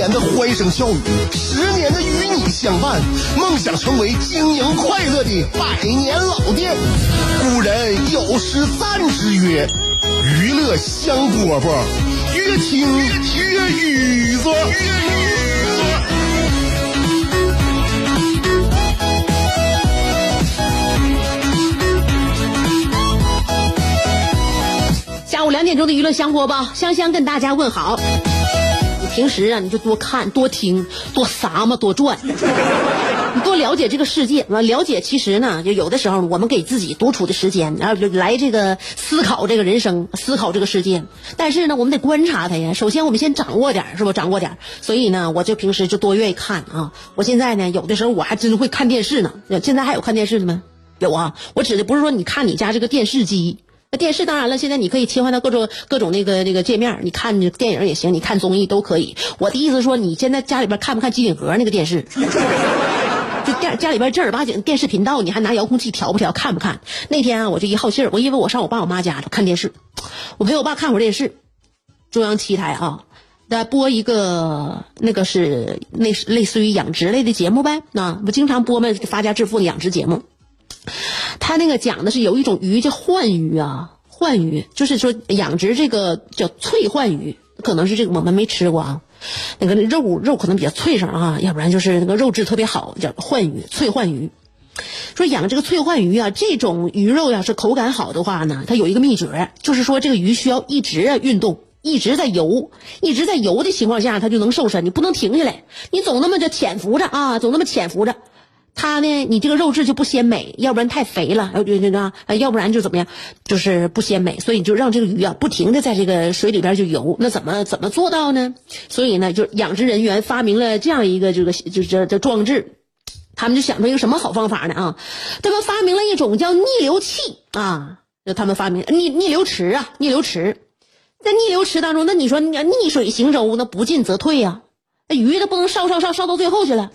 年的欢声笑语，十年的与你相伴，梦想成为经营快乐的百年老店。古人有诗赞之曰：“娱乐香饽饽，越听越雨子。”下午两点钟的娱乐香饽饽，香香跟大家问好。平时啊，你就多看、多听、多撒嘛、多转，你多了解这个世界。完了解，其实呢，就有的时候我们给自己独处的时间，然后就来这个思考这个人生，思考这个世界。但是呢，我们得观察它呀。首先，我们先掌握点儿，是不？掌握点儿。所以呢，我就平时就多愿意看啊。我现在呢，有的时候我还真会看电视呢。现在还有看电视的吗？有啊。我指的不是说你看你家这个电视机。那电视当然了，现在你可以切换到各种各种那个那个界面，你看电影也行，你看综艺都可以。我的意思说，你现在家里边看不看机顶盒那个电视？就电家里边正儿八经电视频道，你还拿遥控器调不调？看不看？那天啊，我就一好信儿，我因为我上我爸我妈家了看电视，我陪我爸看会儿电视，中央七台啊，在播一个那个是类类似于养殖类的节目呗，那不经常播嘛，发家致富的养殖节目。他那个讲的是有一种鱼叫幻鱼啊，幻鱼就是说养殖这个叫脆幻鱼，可能是这个我们没吃过啊，那个肉肉可能比较脆生啊，要不然就是那个肉质特别好，叫幻鱼脆幻鱼。说养这个脆幻鱼啊，这种鱼肉要是口感好的话呢，它有一个秘诀，就是说这个鱼需要一直运动，一直在游，一直在游的情况下，它就能瘦身。你不能停下来，你总那么着潜伏着啊，总那么潜伏着。它呢，你这个肉质就不鲜美，要不然太肥了，要这个，要不然就怎么样，就是不鲜美。所以你就让这个鱼啊，不停的在这个水里边就游。那怎么怎么做到呢？所以呢，就养殖人员发明了这样一个这个就这这装置，他们就想出一个什么好方法呢？啊，他们发明了一种叫逆流器啊，就他们发明逆逆流池啊，逆流池，在逆流池当中，那你说逆水行舟，那不进则退呀，那鱼它不能烧烧烧烧到最后去了。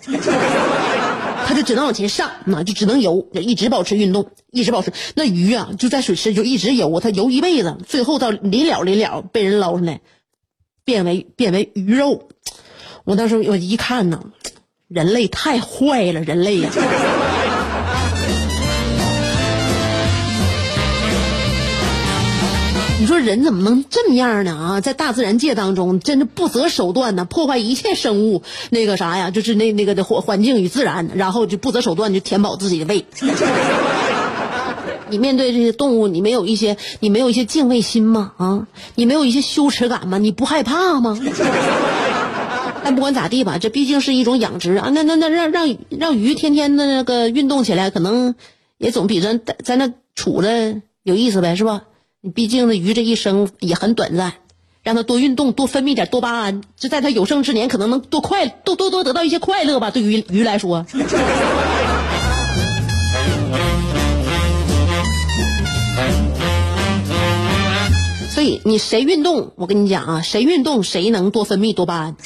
他就只能往前上，那就只能游，就一直保持运动，一直保持。那鱼啊，就在水池就一直游，它游一辈子，最后到临了临了被人捞上来，变为变为鱼肉。我当时我一看呢，人类太坏了，人类呀！你说人怎么能这么样呢？啊，在大自然界当中，真是不择手段呢，破坏一切生物那个啥呀，就是那那个的环环境与自然，然后就不择手段就填饱自己的胃。你面对这些动物，你没有一些你没有一些敬畏心吗？啊，你没有一些羞耻感吗？你不害怕吗？但不管咋地吧，这毕竟是一种养殖啊。那那那让让让鱼天天的那个运动起来，可能也总比咱在那杵着有意思呗，是吧？毕竟，那鱼这一生也很短暂，让它多运动，多分泌点多巴胺，就在它有生之年，可能能多快，多多多得到一些快乐吧。对于鱼来说，所以你谁运动，我跟你讲啊，谁运动谁能多分泌多巴胺。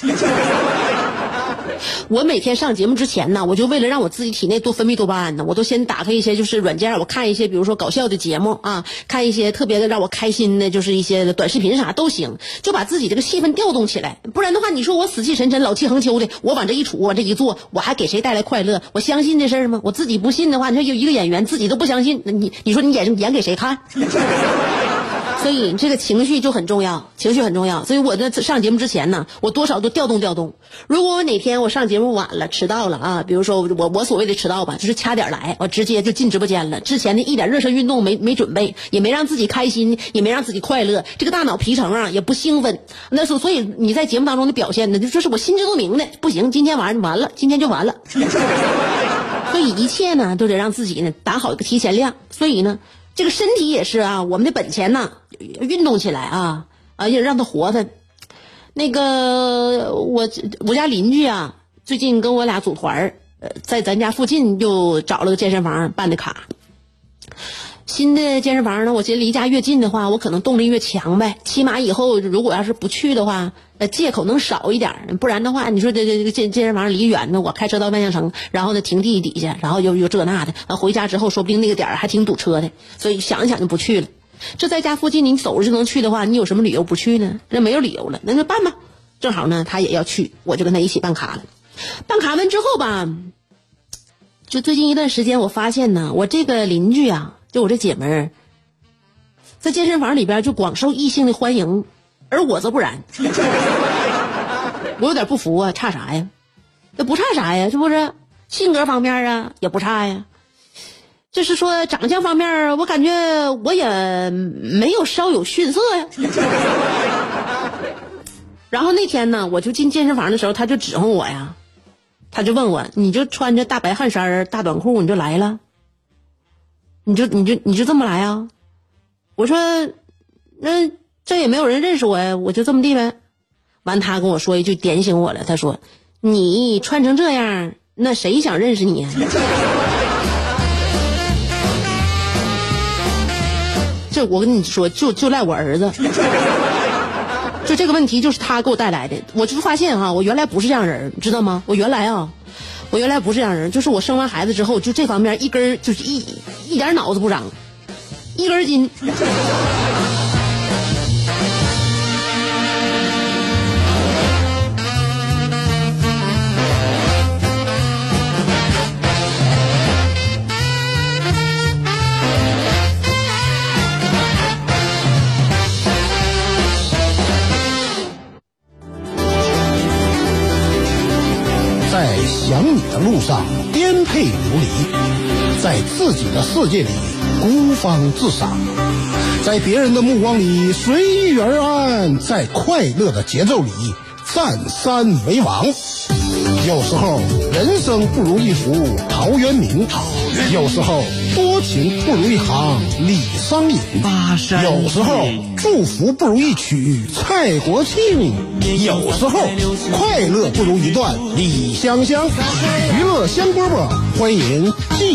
我每天上节目之前呢，我就为了让我自己体内多分泌多巴胺呢，我都先打开一些就是软件，我看一些比如说搞笑的节目啊，看一些特别的让我开心的，就是一些短视频啥都行，就把自己这个气氛调动起来。不然的话，你说我死气沉沉、老气横秋的，我往这一杵，往这一坐，我还给谁带来快乐？我相信这事儿吗？我自己不信的话，你说有一个演员自己都不相信，那你你说你演演给谁看？所以这个情绪就很重要，情绪很重要。所以我在上节目之前呢，我多少都调动调动。如果我哪天我上节目晚了、迟到了啊，比如说我我所谓的迟到吧，就是掐点来，我直接就进直播间了。之前的一点热身运动没没准备，也没让自己开心，也没让自己快乐，这个大脑皮层啊也不兴奋。那所所以你在节目当中的表现呢，就这是我心知肚明的。不行，今天完完了，今天就完了。所以一切呢都得让自己呢打好一个提前量。所以呢。这个身体也是啊，我们的本钱呐，运动起来啊，啊，要让它活泛。那个我我家邻居啊，最近跟我俩组团儿，呃，在咱家附近又找了个健身房办的卡。新的健身房呢，我觉得离家越近的话，我可能动力越强呗。起码以后如果要是不去的话，呃，借口能少一点。不然的话，你说这这这健健身房离远呢，我开车到万象城，然后呢停地底下，然后又又这那的，完回家之后说不定那个点还挺堵车的，所以想一想就不去了。这在家附近你走着就能去的话，你有什么理由不去呢？那没有理由了，那就办吧。正好呢，他也要去，我就跟他一起办卡了。办卡完之后吧，就最近一段时间，我发现呢，我这个邻居啊。就我这姐们儿，在健身房里边就广受异性的欢迎，而我则不然。我有点不服啊，差啥呀？那不差啥呀？这不是性格方面啊，也不差呀。就是说长相方面，我感觉我也没有稍有逊色呀。然后那天呢，我就进健身房的时候，他就指挥我呀，他就问我：“你就穿着大白汗衫、大短裤，你就来了？”你就你就你就这么来啊？我说，那这也没有人认识我呀，我就这么地呗。完，他跟我说一句点醒我了，他说：“你穿成这样，那谁想认识你呀？” 这我跟你说，就就赖我儿子。就这个问题，就是他给我带来的。我就发现哈，我原来不是这样人，知道吗？我原来啊。我原来不是这样人，就是我生完孩子之后，就这方面一根就是一一点脑子不长，一根筋。自己的世界里孤芳自赏，在别人的目光里随遇而安，在快乐的节奏里占山为王。有时候人生不如一幅陶渊明，有时候多情不如一行李商隐，有时候祝福不如一曲蔡国庆，有时候快乐不如一段李香香。娱乐香饽饽，欢迎继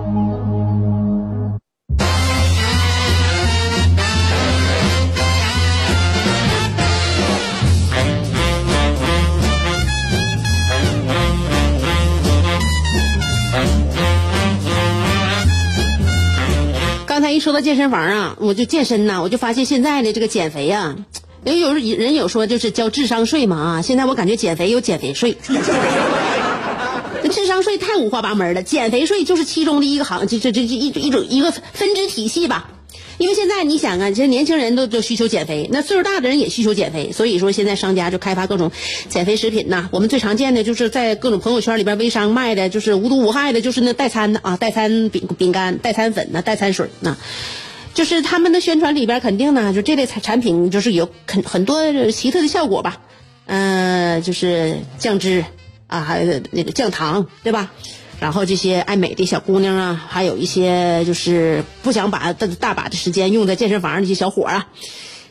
说到健身房啊，我就健身呐，我就发现现在的这个减肥啊，人有人有说就是交智商税嘛啊，现在我感觉减肥有减肥税。智商税太五花八门了，减肥税就是其中的一个行，这这这这一一种一个分支体系吧。因为现在你想啊，这年轻人都都需求减肥，那岁数大的人也需求减肥，所以说现在商家就开发各种减肥食品呐。我们最常见的就是在各种朋友圈里边微商卖的，就是无毒无害的，就是那代餐的啊，代餐饼饼干、代餐粉呐、代餐水呐，就是他们的宣传里边肯定呢，就这类产产品就是有很很多奇特的效果吧，嗯，就是降脂。啊，还有那个降糖，对吧？然后这些爱美的小姑娘啊，还有一些就是不想把大大把的时间用在健身房那些小伙啊，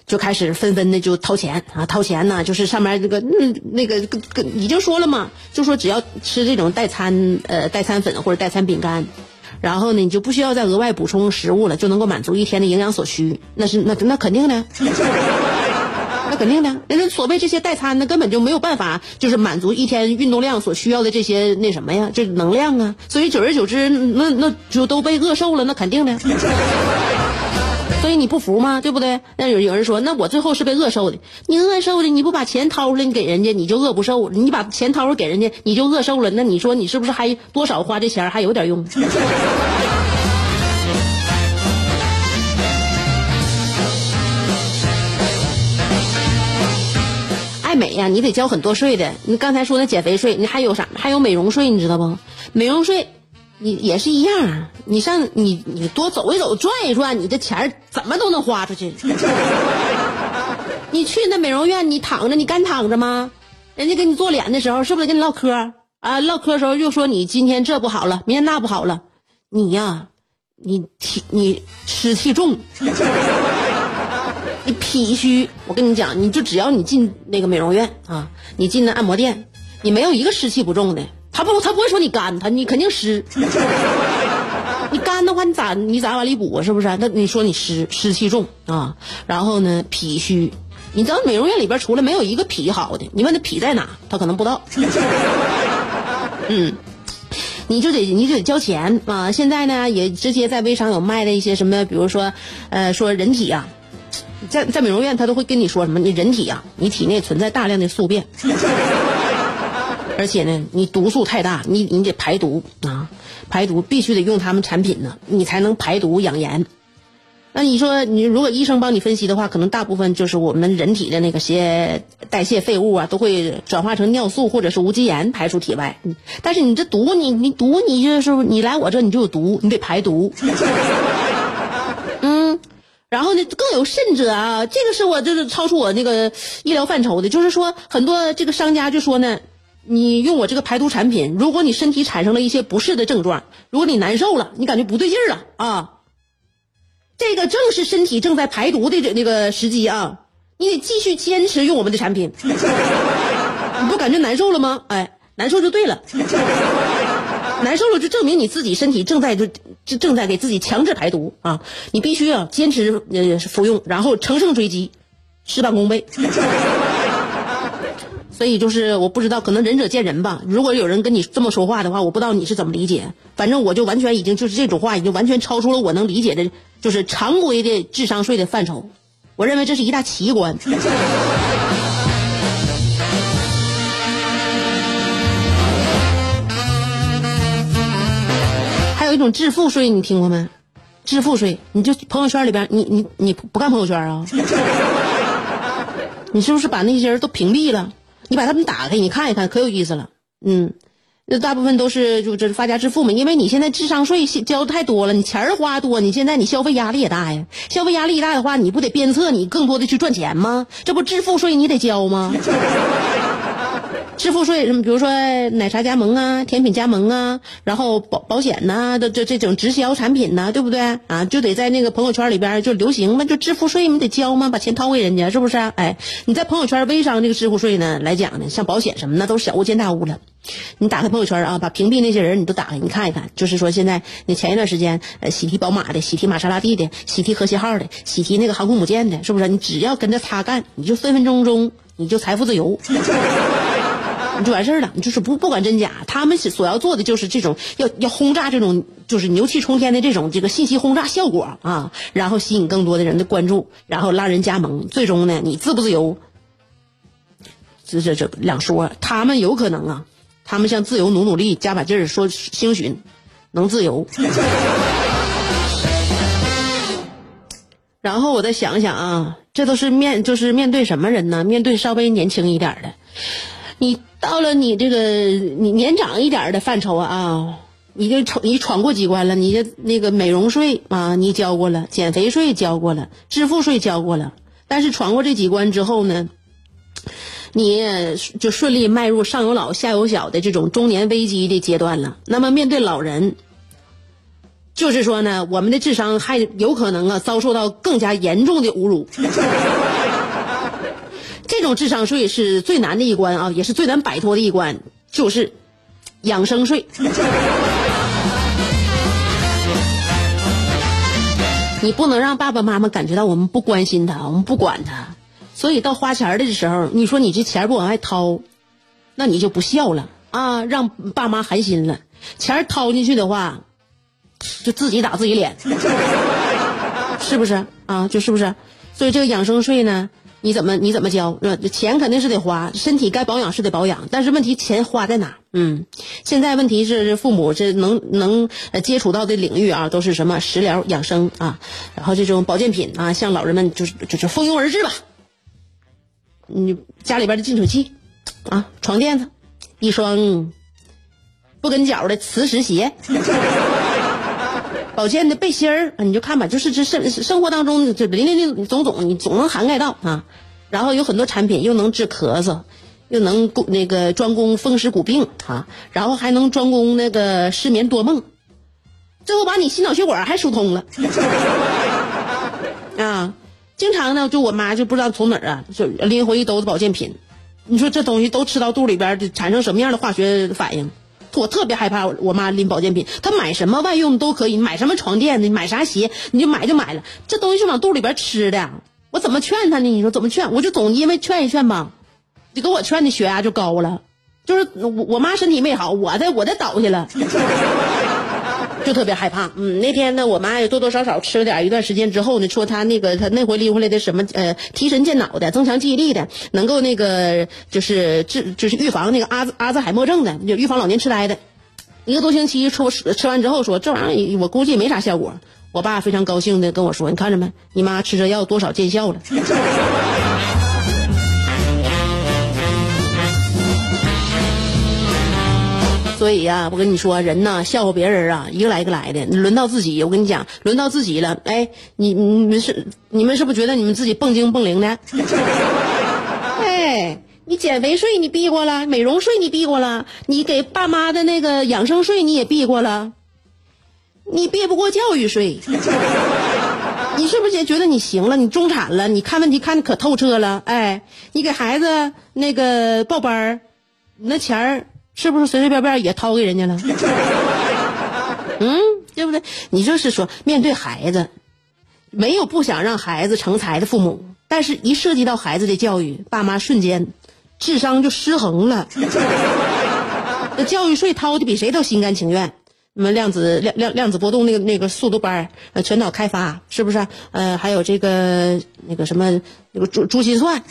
就开始纷纷的就掏钱啊，掏钱呢，就是上面这个嗯那个跟跟已经说了嘛，就说只要吃这种代餐呃代餐粉或者代餐饼干，然后呢你就不需要再额外补充食物了，就能够满足一天的营养所需，那是那那肯定的。肯定的，人家所谓这些代餐，那根本就没有办法，就是满足一天运动量所需要的这些那什么呀，这能量啊。所以久而久之，那那就都被饿瘦了，那肯定的。所以你不服吗？对不对？那有有人说，那我最后是被饿瘦的。你饿瘦的，你不把钱掏出来，你给人家，你就饿不瘦；你把钱掏出来给人家，你就饿瘦了。那你说你是不是还多少花这钱还有点用？美呀，你得交很多税的。你刚才说那减肥税，你还有啥？还有美容税，你知道不？美容税，你也是一样。你上你你多走一走，转一转，你这钱怎么都能花出去。你去那美容院，你躺着，你干躺着吗？人家给你做脸的时候，是不是跟你唠嗑？啊，唠嗑的时候又说你今天这不好了，明天那不好了，你呀，你体你湿气重，你脾虚。我跟你讲，你就只要你进那个美容院啊，你进那按摩店，你没有一个湿气不重的。他不，他不会说你干，他你肯定湿。你干的话，你咋你咋往里补啊？是不是？那你说你湿湿气重啊，然后呢脾虚，你知道美容院里边除了没有一个脾好的，你问他脾在哪，他可能不知道。嗯，你就得你就得交钱啊！现在呢也直接在微商有卖的一些什么，比如说，呃，说人体啊，在在美容院他都会跟你说什么，你人体啊，你体内存在大量的宿便，而且呢你毒素太大，你你得排毒啊。排毒必须得用他们产品呢，你才能排毒养颜。那你说，你如果医生帮你分析的话，可能大部分就是我们人体的那个些代谢废物啊，都会转化成尿素或者是无机盐排出体外。但是你这毒，你你毒，你就是你来我这你就有毒，你得排毒。然后呢，更有甚者啊，这个是我就是超出我那个医疗范畴的，就是说很多这个商家就说呢。你用我这个排毒产品，如果你身体产生了一些不适的症状，如果你难受了，你感觉不对劲了啊，这个正是身体正在排毒的这那个时机啊，你得继续坚持用我们的产品。你不感觉难受了吗？哎，难受就对了，难受了就证明你自己身体正在就就正在给自己强制排毒啊，你必须要坚持呃服用，然后乘胜追击，事半功倍。所以就是我不知道，可能仁者见仁吧。如果有人跟你这么说话的话，我不知道你是怎么理解。反正我就完全已经就是这种话，已经完全超出了我能理解的，就是常规的智商税的范畴。我认为这是一大奇观。有一种致富税，你听过没？致富税，你就朋友圈里边，你你你不干朋友圈啊？你是不是把那些人都屏蔽了？你把他们打开，你看一看，可有意思了。嗯，那大部分都是就这发家致富嘛，因为你现在智商税交的太多了，你钱花多，你现在你消费压力也大呀。消费压力大的话，你不得鞭策你更多的去赚钱吗？这不致富税你得交吗？支付税什么？比如说奶茶加盟啊，甜品加盟啊，然后保保险呐，的这这种直销产品呐，对不对啊？就得在那个朋友圈里边就流行嘛，就支付税你得交嘛？把钱掏给人家，是不是？哎，你在朋友圈微商这个支付税呢来讲呢，像保险什么的都是小巫见大巫了。你打开朋友圈啊，把屏蔽那些人你都打开，你看一看，就是说现在你前一段时间呃喜提宝马的，喜提玛莎拉蒂的，喜提和谐号的，喜提那个航空母舰的，是不是？你只要跟着他干，你就分分钟钟你就财富自由。就完事儿了，就是不不管真假，他们所要做的就是这种要要轰炸这种就是牛气冲天的这种这个信息轰炸效果啊，然后吸引更多的人的关注，然后拉人加盟，最终呢，你自不自由？这这这两说，他们有可能啊，他们向自由努努力，加把劲儿，说兴许能自由。然后我再想想啊，这都是面就是面对什么人呢？面对稍微年轻一点的，你。到了你这个你年长一点的范畴啊，你就闯你闯过几关了，你这那个美容税啊，你交过了，减肥税交过了，支付税交过了，但是闯过这几关之后呢，你就顺利迈入上有老下有小的这种中年危机的阶段了。那么面对老人，就是说呢，我们的智商还有可能啊遭受到更加严重的侮辱。这种智商税是最难的一关啊，也是最难摆脱的一关，就是养生税。你不能让爸爸妈妈感觉到我们不关心他，我们不管他，所以到花钱的时候，你说你这钱不往外掏，那你就不孝了啊，让爸妈寒心了。钱掏进去的话，就自己打自己脸，是不是啊？就是不是？所以这个养生税呢？你怎么你怎么交？呃，钱肯定是得花，身体该保养是得保养，但是问题钱花在哪？嗯，现在问题是父母这能能接触到的领域啊，都是什么食疗养生啊，然后这种保健品啊，向老人们就是就是蜂拥而至吧。你家里边的净水器啊，床垫子，一双不跟脚的磁石鞋。保健的背心儿，你就看吧，就是这生生活当中这林林总总，你总能涵盖到啊。然后有很多产品又能治咳嗽，又能那个专攻风湿骨病啊，然后还能专攻那个失眠多梦，最后把你心脑血管还疏通了 啊！经常呢，就我妈就不知道从哪儿啊，就拎回一兜子保健品。你说这东西都吃到肚里边，就产生什么样的化学反应？我特别害怕我妈拎保健品，她买什么外用都可以，买什么床垫，的买啥鞋，你就买就买了。这东西是往肚里边吃的，我怎么劝她呢？你说怎么劝？我就总因为劝一劝吧，你给我劝的血压就高了，就是我我妈身体没好，我的我的倒下了。就特别害怕，嗯，那天呢，我妈也多多少少吃了点，一段时间之后呢，说她那个她那回拎回来的什么呃提神健脑的，增强记忆力的，能够那个就是治就是预防那个阿兹阿兹海默症的，就预防老年痴呆的，一个多星期吃吃完之后说这玩意儿我估计没啥效果，我爸非常高兴的跟我说，你看着没，你妈吃这药多少见效了。所以呀，我跟你说，人呐，笑话别人啊，一个来一个来的。轮到自己，我跟你讲，轮到自己了。哎，你你们是你们是不是觉得你们自己蹦精蹦灵的？哎，你减肥税你避过了，美容税你避过了，你给爸妈的那个养生税你也避过了，你避不过教育税。你是不是也觉得你行了？你中产了？你看问题看的可透彻了？哎，你给孩子那个报班儿，那钱儿。是不是随随便便也掏给人家了？嗯，对不对？你就是说，面对孩子，没有不想让孩子成才的父母，但是一涉及到孩子的教育，爸妈瞬间智商就失衡了。那教育税掏的比谁都心甘情愿。什么量子量量量子波动那个那个速度班呃，全脑开发是不是？呃，还有这个那个什么那个珠珠心算。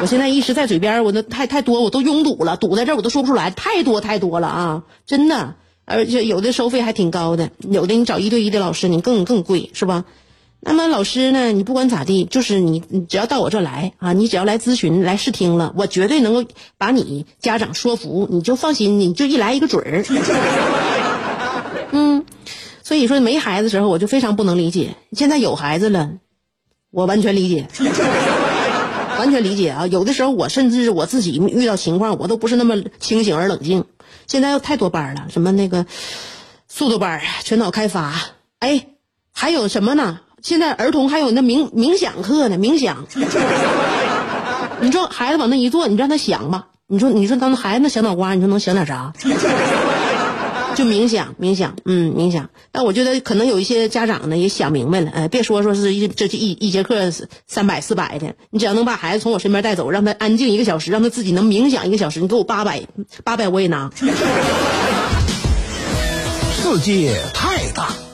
我现在一时在嘴边，我那太太多，我都拥堵了，堵在这儿我都说不出来，太多太多了啊！真的，而且有的收费还挺高的，有的你找一对一的老师，你更更贵，是吧？那么老师呢，你不管咋地，就是你你只要到我这来啊，你只要来咨询来试听了，我绝对能够把你家长说服，你就放心，你就一来一个准儿。嗯，所以说没孩子时候我就非常不能理解，现在有孩子了，我完全理解。完全理解啊！有的时候我甚至我自己遇到情况，我都不是那么清醒而冷静。现在又太多班了，什么那个速度班、全脑开发，哎，还有什么呢？现在儿童还有那冥冥想课呢，冥想。你说孩子往那一坐，你让他想吧。你说，你说当孩子那小脑瓜，你说能想点啥？就冥想，冥想，嗯，冥想。但我觉得可能有一些家长呢也想明白了，哎，别说说是一这一一节课三百四百的，你只要能把孩子从我身边带走，让他安静一个小时，让他自己能冥想一个小时，你给我八百，八百我也拿。世界太大。